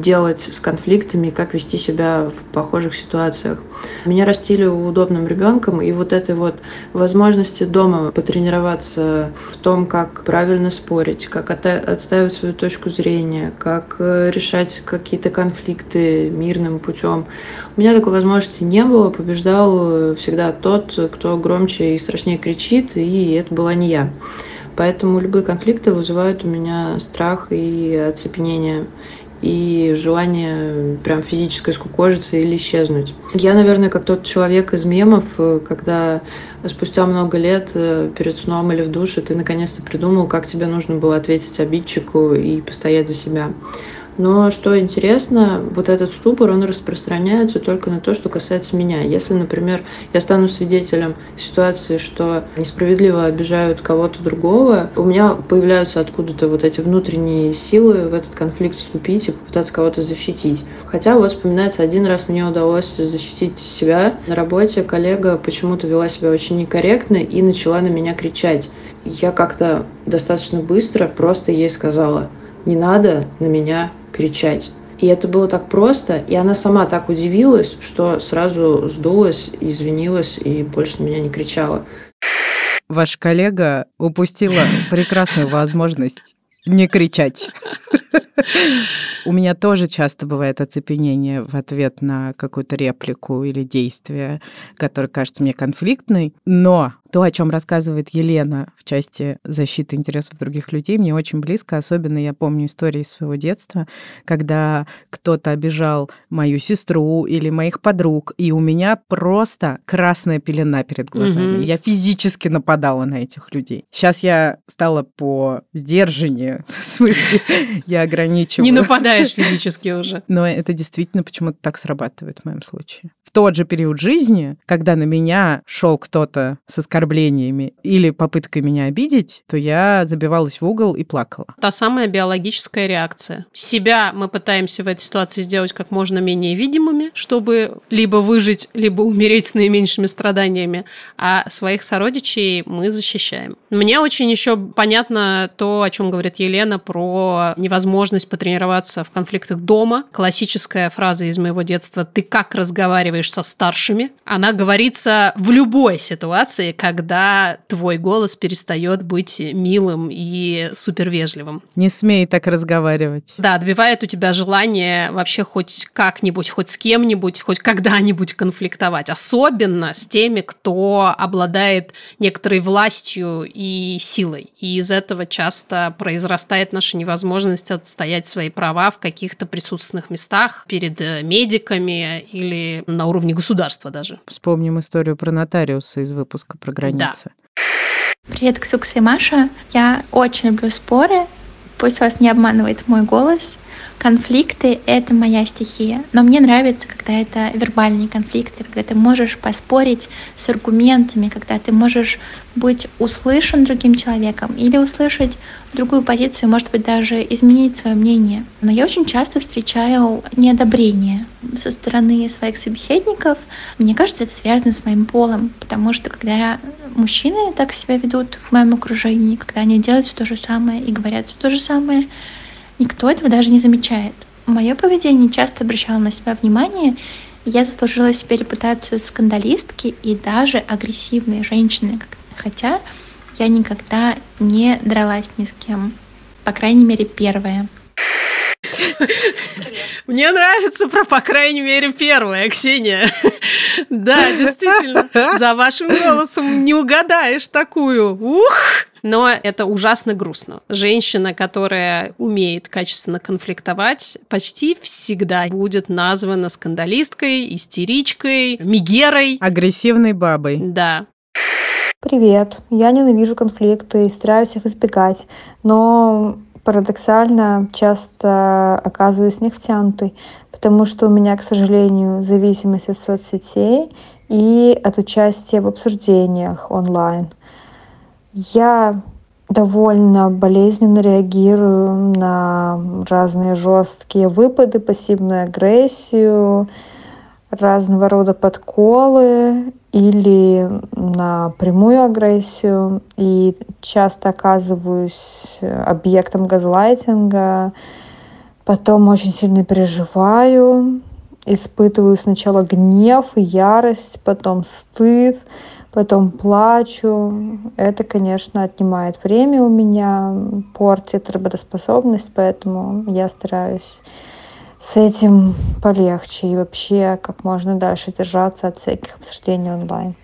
делать с конфликтами, как вести себя в похожих ситуациях. Меня растили удобным ребенком, и вот этой вот возможности дома потренироваться в том, как правильно спорить, как отстаивать свою точку зрения, как э, решать какие-то конфликты мирным путем. У меня такой возможности не было, побеждал всегда тот, кто громче и страшнее кричит, и это была не я. Поэтому любые конфликты вызывают у меня страх и оцепенение и желание прям физической скукожиться или исчезнуть. Я, наверное, как тот человек из мемов, э, когда спустя много лет э, перед сном или в душе ты наконец-то придумал, как тебе нужно было ответить обидчику и постоять за себя. Но что интересно, вот этот ступор, он распространяется только на то, что касается меня. Если, например, я стану свидетелем ситуации, что несправедливо обижают кого-то другого, у меня появляются откуда-то вот эти внутренние силы в этот конфликт вступить и попытаться кого-то защитить. Хотя вот вспоминается, один раз мне удалось защитить себя. На работе коллега почему-то вела себя очень некорректно и начала на меня кричать. Я как-то достаточно быстро просто ей сказала, не надо на меня кричать. И это было так просто, и она сама так удивилась, что сразу сдулась, извинилась и больше на меня не кричала. Ваш коллега упустила прекрасную возможность не кричать. У меня тоже часто бывает оцепенение в ответ на какую-то реплику или действие, которое кажется мне конфликтной, но то, о чем рассказывает Елена в части защиты интересов других людей, мне очень близко. Особенно я помню истории из своего детства, когда кто-то обижал мою сестру или моих подруг, и у меня просто красная пелена перед глазами. Mm-hmm. Я физически нападала на этих людей. Сейчас я стала по сдержанию, *laughs* в смысле, я ограничиваю. Не нападаешь физически уже. *laughs* Но это действительно почему-то так срабатывает в моем случае. В тот же период жизни, когда на меня шел кто-то с оскорблениями или попыткой меня обидеть, то я забивалась в угол и плакала. Та самая биологическая реакция. Себя мы пытаемся в этой ситуации сделать как можно менее видимыми, чтобы либо выжить, либо умереть с наименьшими страданиями, а своих сородичей мы защищаем. Мне очень еще понятно то, о чем говорит Елена про невозможность потренироваться в конфликтах дома. Классическая фраза из моего детства «ты как разговариваешь со старшими?» Она говорится в любой ситуации, когда твой голос перестает быть милым и супервежливым. Не смей так разговаривать. Да, добивает у тебя желание вообще хоть как-нибудь, хоть с кем-нибудь, хоть когда-нибудь конфликтовать. Особенно с теми, кто обладает некоторой властью и силой. И из этого часто произрастает наша невозможность отстоять свои права в каких-то присутственных местах перед э, медиками или на уровне государства даже. Вспомним историю про нотариуса из выпуска про границы. Да. Привет, Ксюкса и Маша. Я очень люблю споры. Пусть вас не обманывает мой голос. Конфликты — это моя стихия. Но мне нравится, когда это вербальные конфликты, когда ты можешь поспорить с аргументами, когда ты можешь быть услышан другим человеком или услышать другую позицию, может быть, даже изменить свое мнение. Но я очень часто встречаю неодобрение со стороны своих собеседников. Мне кажется, это связано с моим полом, потому что когда мужчины так себя ведут в моем окружении, когда они делают все то же самое и говорят все то же самое, Никто этого даже не замечает. Мое поведение часто обращало на себя внимание, я заслужила себе репутацию скандалистки и даже агрессивной женщины, хотя я никогда не дралась ни с кем. По крайней мере, первая. Мне нравится про, по крайней мере, первая, Ксения. Да, действительно, за вашим голосом не угадаешь такую. Ух! Но это ужасно грустно. Женщина, которая умеет качественно конфликтовать, почти всегда будет названа скандалисткой, истеричкой, мигерой. Агрессивной бабой. Да. Привет. Я ненавижу конфликты и стараюсь их избегать, но парадоксально часто оказываюсь втянутой, потому что у меня, к сожалению, зависимость от соцсетей и от участия в обсуждениях онлайн – я довольно болезненно реагирую на разные жесткие выпады, пассивную агрессию, разного рода подколы или на прямую агрессию. И часто оказываюсь объектом газлайтинга. Потом очень сильно переживаю, испытываю сначала гнев и ярость, потом стыд, потом плачу. Это, конечно, отнимает время у меня, портит работоспособность, поэтому я стараюсь с этим полегче и вообще как можно дальше держаться от всяких обсуждений онлайн.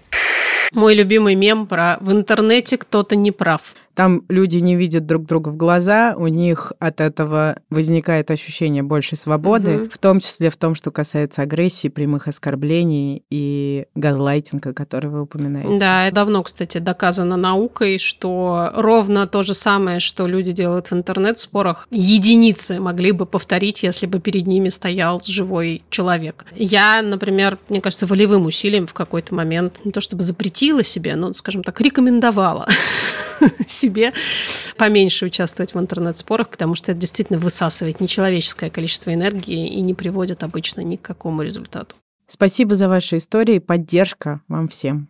Мой любимый мем про «в интернете кто-то не прав». Там люди не видят друг друга в глаза, у них от этого возникает ощущение большей свободы, угу. в том числе в том, что касается агрессии, прямых оскорблений и газлайтинга, который вы упоминаете. Да, давно, кстати, доказано наукой, что ровно то же самое, что люди делают в интернет-спорах, единицы могли бы повторить, если бы перед ними стоял живой человек. Я, например, мне кажется, волевым усилием в какой-то момент не то чтобы запретила себе, но, скажем так, рекомендовала *laughs* себе поменьше участвовать в интернет-спорах, потому что это действительно высасывает нечеловеческое количество энергии и не приводит обычно ни к какому результату. Спасибо за ваши истории, поддержка вам всем.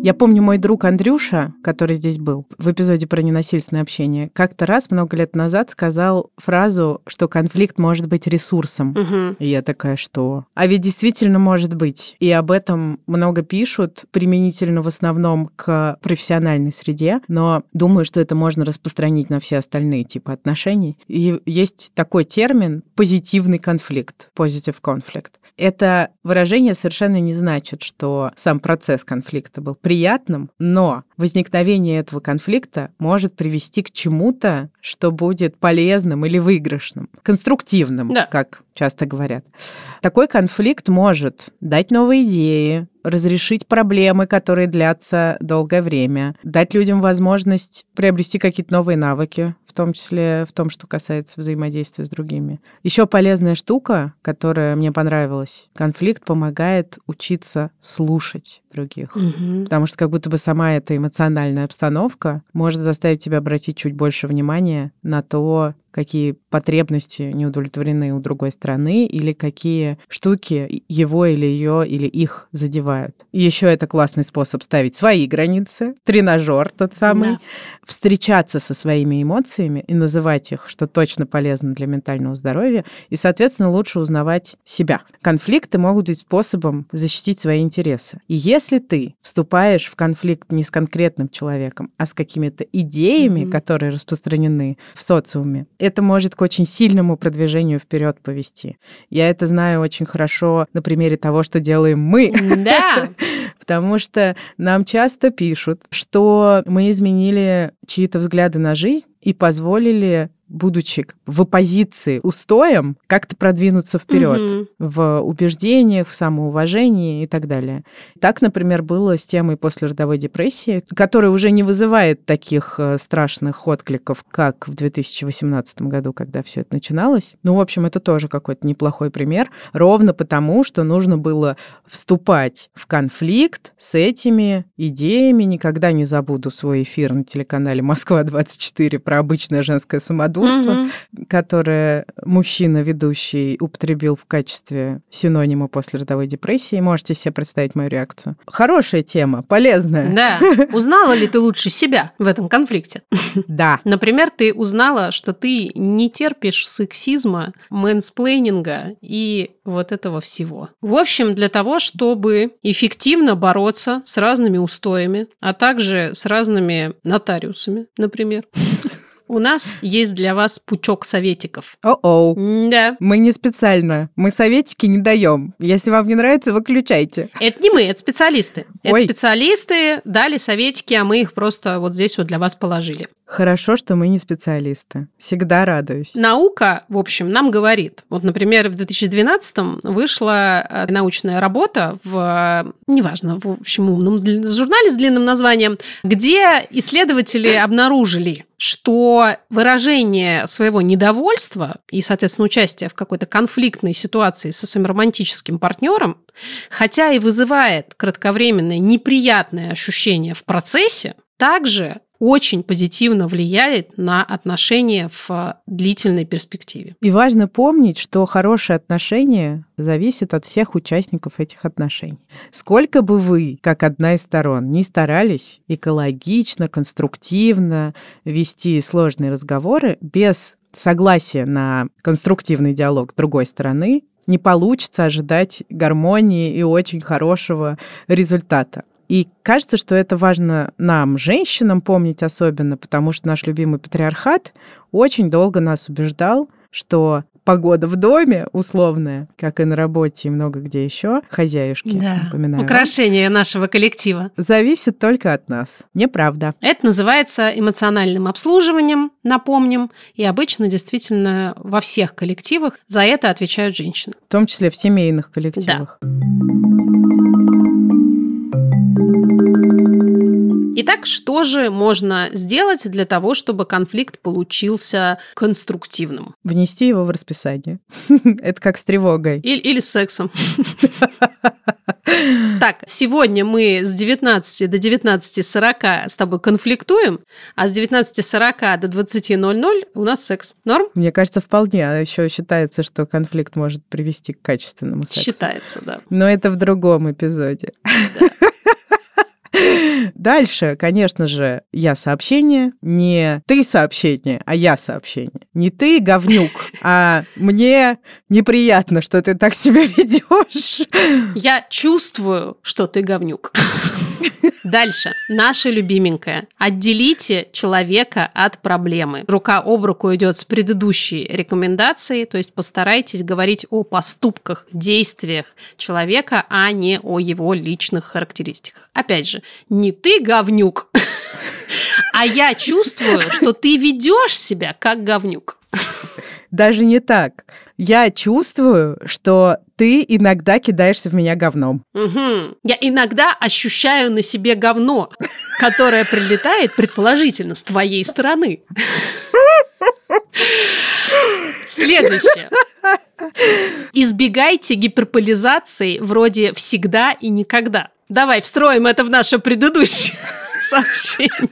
Я помню, мой друг Андрюша, который здесь был в эпизоде про ненасильственное общение, как-то раз много лет назад сказал фразу, что конфликт может быть ресурсом. Угу. И я такая, что? А ведь действительно может быть. И об этом много пишут, применительно в основном к профессиональной среде, но думаю, что это можно распространить на все остальные типы отношений. И есть такой термин позитивный конфликт, positive conflict. Это выражение совершенно не значит, что сам процесс конфликта был приятным, но возникновение этого конфликта может привести к чему-то, что будет полезным или выигрышным, конструктивным, да. как часто говорят. Такой конфликт может дать новые идеи, разрешить проблемы, которые длятся долгое время, дать людям возможность приобрести какие-то новые навыки, том числе в том, что касается взаимодействия с другими. Еще полезная штука, которая мне понравилась. Конфликт помогает учиться слушать других. Угу. Потому что как будто бы сама эта эмоциональная обстановка может заставить тебя обратить чуть больше внимания на то, какие потребности не удовлетворены у другой стороны или какие штуки его или ее или их задевают. Еще это классный способ ставить свои границы, тренажер тот самый, да. встречаться со своими эмоциями и называть их, что точно полезно для ментального здоровья, и, соответственно, лучше узнавать себя. Конфликты могут быть способом защитить свои интересы. И если ты вступаешь в конфликт не с конкретным человеком, а с какими-то идеями, mm-hmm. которые распространены в социуме, это может к очень сильному продвижению вперед повести. Я это знаю очень хорошо на примере того, что делаем мы. Да. *laughs* Потому что нам часто пишут, что мы изменили чьи-то взгляды на жизнь и позволили будучи в оппозиции устоям, как-то продвинуться вперед угу. в убеждениях, в самоуважении и так далее. Так, например, было с темой послеродовой депрессии, которая уже не вызывает таких э, страшных откликов, как в 2018 году, когда все это начиналось. Ну, в общем, это тоже какой-то неплохой пример, ровно потому, что нужно было вступать в конфликт с этими идеями. Никогда не забуду свой эфир на телеканале «Москва-24» про обычное женское самодурство mm-hmm. которое мужчина ведущий употребил в качестве синонима после родовой депрессии. Можете себе представить мою реакцию. Хорошая тема, полезная. Да. *laughs* Узнала ли ты лучше себя в этом конфликте? Да. Например, ты узнала, что ты не терпишь сексизма, мэнсплейнинга и вот этого всего. В общем, для того, чтобы эффективно бороться с разными устоями, а также с разными нотариусами, например, *laughs* у нас есть для вас пучок советиков. О-оу. Да. Мы не специально. Мы советики не даем. Если вам не нравится, выключайте. Это не мы, это специалисты. Ой. Это специалисты дали советики, а мы их просто вот здесь вот для вас положили. Хорошо, что мы не специалисты. Всегда радуюсь. Наука, в общем, нам говорит. Вот, например, в 2012 вышла э, научная работа в, неважно, в общем, умном журнале с длинным названием, где исследователи обнаружили, что выражение своего недовольства и, соответственно, участие в какой-то конфликтной ситуации со своим романтическим партнером, хотя и вызывает кратковременное неприятное ощущение в процессе, также очень позитивно влияет на отношения в длительной перспективе. И важно помнить, что хорошие отношения зависят от всех участников этих отношений. Сколько бы вы, как одна из сторон, не старались экологично, конструктивно вести сложные разговоры, без согласия на конструктивный диалог с другой стороны, не получится ожидать гармонии и очень хорошего результата. И кажется, что это важно нам, женщинам, помнить особенно, потому что наш любимый патриархат очень долго нас убеждал, что погода в доме условная, как и на работе и много где еще, хозяюшки, да. напоминаю. Украшение нашего коллектива. Зависит только от нас. Неправда. Это называется эмоциональным обслуживанием, напомним, и обычно действительно во всех коллективах за это отвечают женщины. В том числе в семейных коллективах. Да. Итак, что же можно сделать для того, чтобы конфликт получился конструктивным? Внести его в расписание. *laughs* Это как с тревогой. Или, или с сексом. *laughs* *laughs* Так, сегодня мы с 19 до 19.40 с тобой конфликтуем, а с 19.40 до 20.00 у нас секс. Норм? Мне кажется, вполне. А еще считается, что конфликт может привести к качественному сексу. Считается, да. Но это в другом эпизоде. Да. Дальше, конечно же, я сообщение, не ты сообщение, а я сообщение. Не ты говнюк, *laughs* а мне неприятно, что ты так себя *laughs* ведешь. Я чувствую, что ты говнюк. Дальше. Наша любименькая. Отделите человека от проблемы. Рука об руку идет с предыдущей рекомендацией, то есть постарайтесь говорить о поступках, действиях человека, а не о его личных характеристиках. Опять же, не ты говнюк, *laughs* а я чувствую, что ты ведешь себя как говнюк. Даже не так. Я чувствую, что ты иногда кидаешься в меня говном. Угу. Я иногда ощущаю на себе говно, которое прилетает, предположительно, с твоей стороны. Следующее. Избегайте гиперполизации вроде «всегда» и «никогда». Давай встроим это в наше предыдущее сообщение.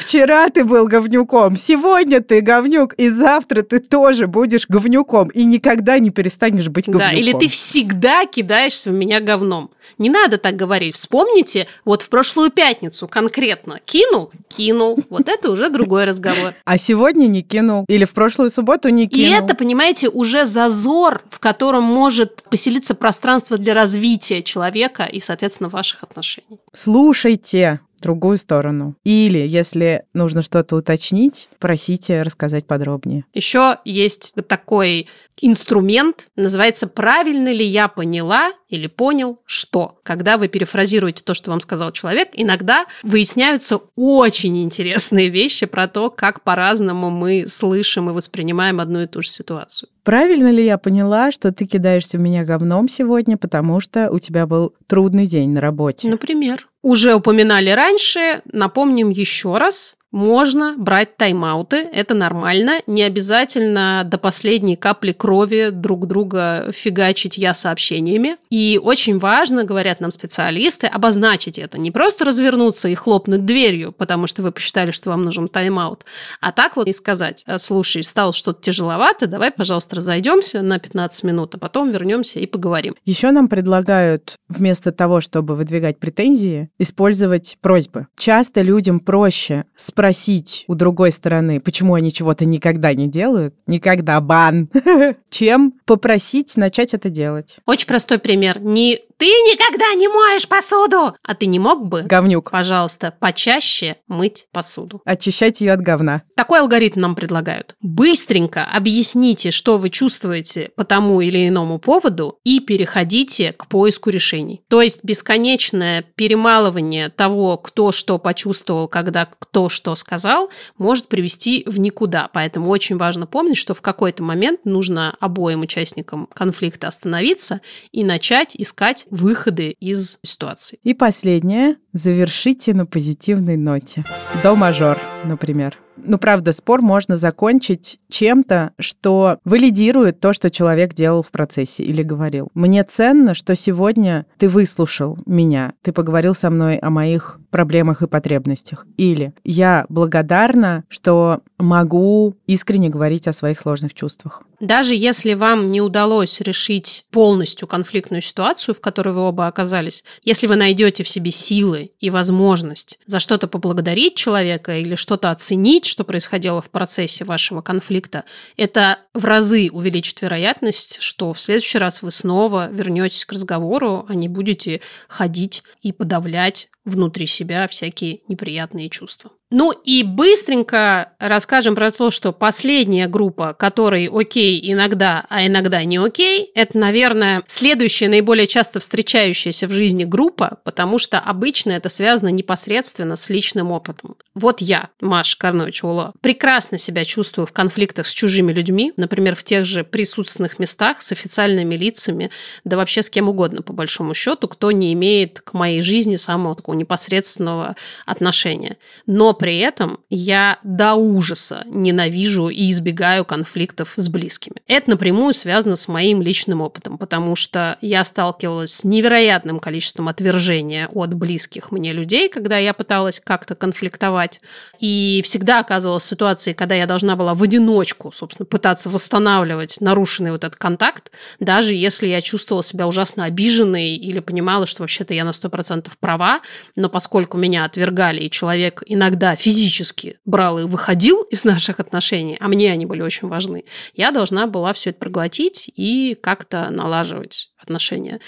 Вчера ты был говнюком, сегодня ты говнюк, и завтра ты тоже будешь говнюком, и никогда не перестанешь быть говнюком. Да, или ты всегда кидаешься в меня говном. Не надо так говорить. Вспомните, вот в прошлую пятницу конкретно кинул, кинул. Вот это уже другой разговор. А сегодня не кинул. Или в прошлую субботу не кинул. И это, понимаете, уже зазор, в котором может поселиться пространство для развития человека и, соответственно, ваших отношений. Слушайте, другую сторону. Или, если нужно что-то уточнить, просите рассказать подробнее. Еще есть такой инструмент, называется «Правильно ли я поняла или понял, что?». Когда вы перефразируете то, что вам сказал человек, иногда выясняются очень интересные вещи про то, как по-разному мы слышим и воспринимаем одну и ту же ситуацию. Правильно ли я поняла, что ты кидаешься в меня говном сегодня, потому что у тебя был трудный день на работе? Например. Уже упоминали раньше, напомним еще раз можно брать тайм-ауты, это нормально. Не обязательно до последней капли крови друг друга фигачить я сообщениями. И очень важно, говорят нам специалисты, обозначить это. Не просто развернуться и хлопнуть дверью, потому что вы посчитали, что вам нужен тайм-аут, а так вот и сказать, слушай, стало что-то тяжеловато, давай, пожалуйста, разойдемся на 15 минут, а потом вернемся и поговорим. Еще нам предлагают вместо того, чтобы выдвигать претензии, использовать просьбы. Часто людям проще спросить спросить у другой стороны, почему они чего-то никогда не делают, никогда бан, *laughs* чем попросить начать это делать. Очень простой пример. Не ты никогда не моешь посуду! А ты не мог бы, говнюк, пожалуйста, почаще мыть посуду? Очищать ее от говна. Такой алгоритм нам предлагают. Быстренько объясните, что вы чувствуете по тому или иному поводу и переходите к поиску решений. То есть бесконечное перемалывание того, кто что почувствовал, когда кто что сказал, может привести в никуда. Поэтому очень важно помнить, что в какой-то момент нужно обоим участникам конфликта остановиться и начать искать выходы из ситуации. И последнее. Завершите на позитивной ноте. До мажор, например. Ну, правда, спор можно закончить чем-то, что валидирует то, что человек делал в процессе или говорил. Мне ценно, что сегодня ты выслушал меня, ты поговорил со мной о моих проблемах и потребностях. Или я благодарна, что могу искренне говорить о своих сложных чувствах. Даже если вам не удалось решить полностью конфликтную ситуацию, в которой вы оба оказались, если вы найдете в себе силы и возможность за что-то поблагодарить человека или что-то оценить, что происходило в процессе вашего конфликта, это в разы увеличит вероятность, что в следующий раз вы снова вернетесь к разговору, а не будете ходить и подавлять внутри себя всякие неприятные чувства. Ну и быстренько расскажем про то, что последняя группа, которой окей иногда, а иногда не окей, это, наверное, следующая наиболее часто встречающаяся в жизни группа, потому что обычно это связано непосредственно с личным опытом. Вот я, Маша Карнович Уло, прекрасно себя чувствую в конфликтах с чужими людьми, например, в тех же присутственных местах с официальными лицами, да вообще с кем угодно, по большому счету, кто не имеет к моей жизни самого такого непосредственного отношения. Но при этом я до ужаса ненавижу и избегаю конфликтов с близкими. Это напрямую связано с моим личным опытом, потому что я сталкивалась с невероятным количеством отвержения от близких мне людей, когда я пыталась как-то конфликтовать. И всегда оказывалась в ситуации, когда я должна была в одиночку, собственно, пытаться восстанавливать нарушенный вот этот контакт, даже если я чувствовала себя ужасно обиженной или понимала, что вообще-то я на 100% права, но поскольку меня отвергали, и человек иногда физически брал и выходил из наших отношений, а мне они были очень важны, я должна была все это проглотить и как-то налаживать отношения.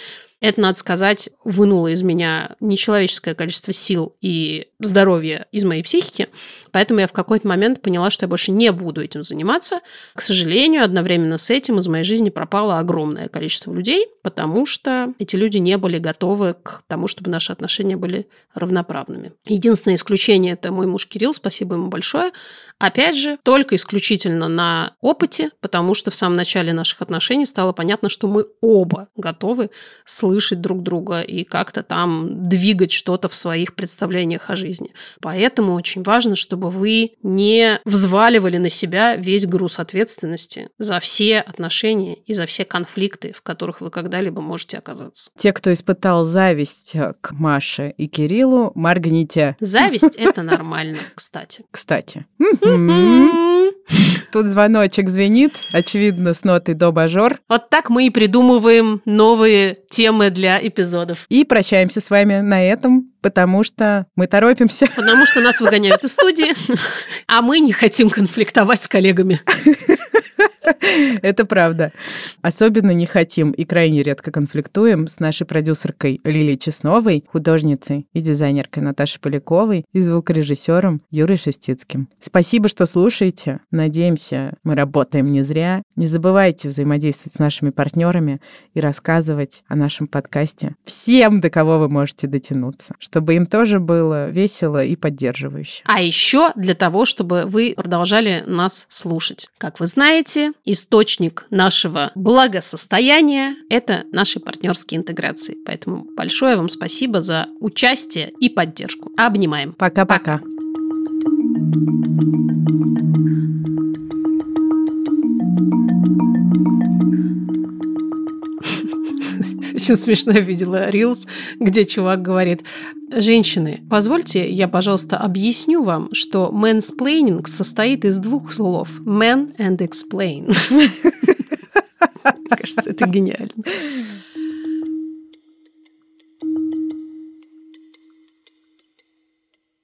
Это, надо сказать, вынуло из меня нечеловеческое количество сил и здоровья из моей психики. Поэтому я в какой-то момент поняла, что я больше не буду этим заниматься. К сожалению, одновременно с этим из моей жизни пропало огромное количество людей, потому что эти люди не были готовы к тому, чтобы наши отношения были равноправными. Единственное исключение – это мой муж Кирилл, спасибо ему большое. Опять же, только исключительно на опыте, потому что в самом начале наших отношений стало понятно, что мы оба готовы слышать друг друга и как-то там двигать что-то в своих представлениях о жизни. Поэтому очень важно, чтобы вы не взваливали на себя весь груз ответственности за все отношения и за все конфликты, в которых вы когда-либо можете оказаться. Те, кто испытал зависть к Маше и Кириллу, моргните. Зависть – *laughs* это нормально, кстати. Кстати. *laughs* Тут звоночек звенит, очевидно, с нотой до бажор. Вот так мы и придумываем новые темы для эпизодов. И прощаемся с вами на этом, потому что мы торопимся. Потому что нас выгоняют из студии, *laughs* а мы не хотим конфликтовать с коллегами. *laughs* *laughs* Это правда. Особенно не хотим и крайне редко конфликтуем с нашей продюсеркой Лилией Чесновой, художницей и дизайнеркой Наташей Поляковой и звукорежиссером Юрой Шестицким. Спасибо, что слушаете. Надеемся, мы работаем не зря. Не забывайте взаимодействовать с нашими партнерами и рассказывать о нашем подкасте всем, до кого вы можете дотянуться, чтобы им тоже было весело и поддерживающе. А еще для того, чтобы вы продолжали нас слушать. Как вы знаете, источник нашего благосостояния – это наши партнерские интеграции. Поэтому большое вам спасибо за участие и поддержку. Обнимаем. Пока-пока. *laughs* Очень смешно видела Рилс, где чувак говорит, Женщины, позвольте, я, пожалуйста, объясню вам, что mansplaining состоит из двух слов man and explain. *laughs* Кажется, это гениально.